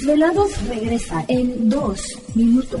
Desvelados regresa en 2 minutos.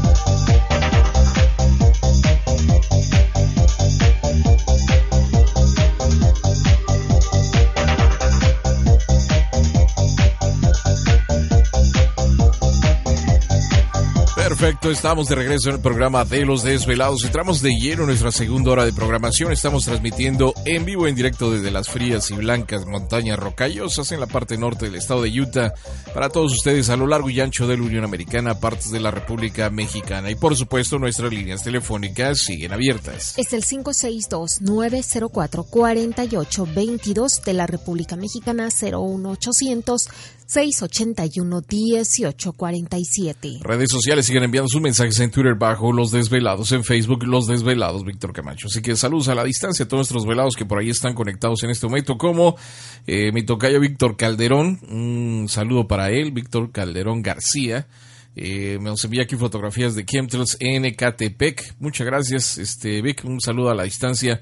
Estamos de regreso en el programa de Los Desvelados. Entramos de lleno en nuestra segunda hora de programación. Estamos transmitiendo en vivo, en directo desde las frías y blancas montañas rocallosas en la parte norte del estado de Utah. Para todos ustedes a lo largo y ancho de la Unión Americana, partes de la República Mexicana. Y por supuesto, nuestras líneas telefónicas siguen abiertas. Es el 562-904-4822 de la República Mexicana 01800. 681-1847. Redes sociales siguen enviando sus mensajes en Twitter bajo Los Desvelados, en Facebook Los Desvelados, Víctor Camacho. Así que saludos a la distancia a todos nuestros velados que por ahí están conectados en este momento, como eh, mi tocayo Víctor Calderón. Un saludo para él, Víctor Calderón García. Eh, me nos envía aquí fotografías de Chemtrails en Ecatepec. Muchas gracias, este Vic. Un saludo a la distancia.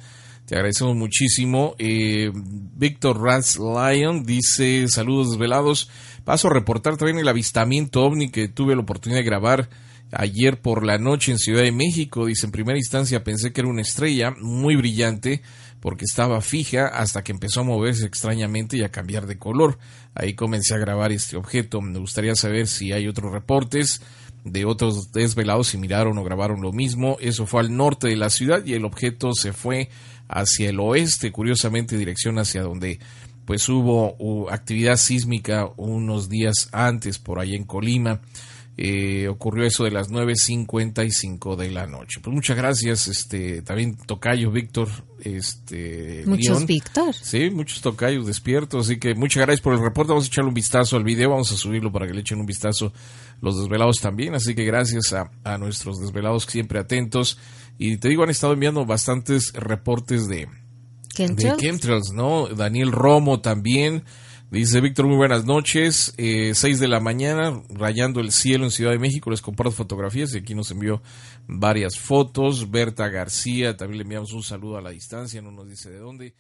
Te agradecemos muchísimo. Eh, Víctor Rans Lyon dice: Saludos desvelados. Paso a reportar también el avistamiento ovni que tuve la oportunidad de grabar ayer por la noche en Ciudad de México. Dice: En primera instancia pensé que era una estrella muy brillante porque estaba fija hasta que empezó a moverse extrañamente y a cambiar de color. Ahí comencé a grabar este objeto. Me gustaría saber si hay otros reportes de otros desvelados si miraron o grabaron lo mismo. Eso fue al norte de la ciudad y el objeto se fue hacia el oeste, curiosamente dirección hacia donde pues hubo uh, actividad sísmica unos días antes por ahí en Colima. Eh, ocurrió eso de las 9.55 de la noche. Pues muchas gracias, este, también Tocayo, Víctor, este, Muchos. Víctor. Sí, muchos tocayos despiertos, así que muchas gracias por el reporte. Vamos a echarle un vistazo al video, vamos a subirlo para que le echen un vistazo los desvelados también. Así que gracias a, a nuestros desvelados siempre atentos. Y te digo, han estado enviando bastantes reportes de, de Chemtrails. chemtrails, ¿no? Daniel Romo también. Dice Víctor, muy buenas noches. Eh, 6 de la mañana, rayando el cielo en Ciudad de México. Les comparto fotografías y aquí nos envió varias fotos. Berta García, también le enviamos un saludo a la distancia, no nos dice de dónde.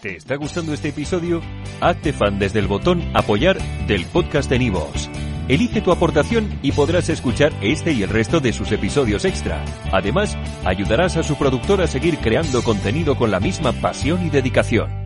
¿Te está gustando este episodio? Hazte fan desde el botón Apoyar del podcast de Nivos. Elige tu aportación y podrás escuchar este y el resto de sus episodios extra. Además, ayudarás a su productor a seguir creando contenido con la misma pasión y dedicación.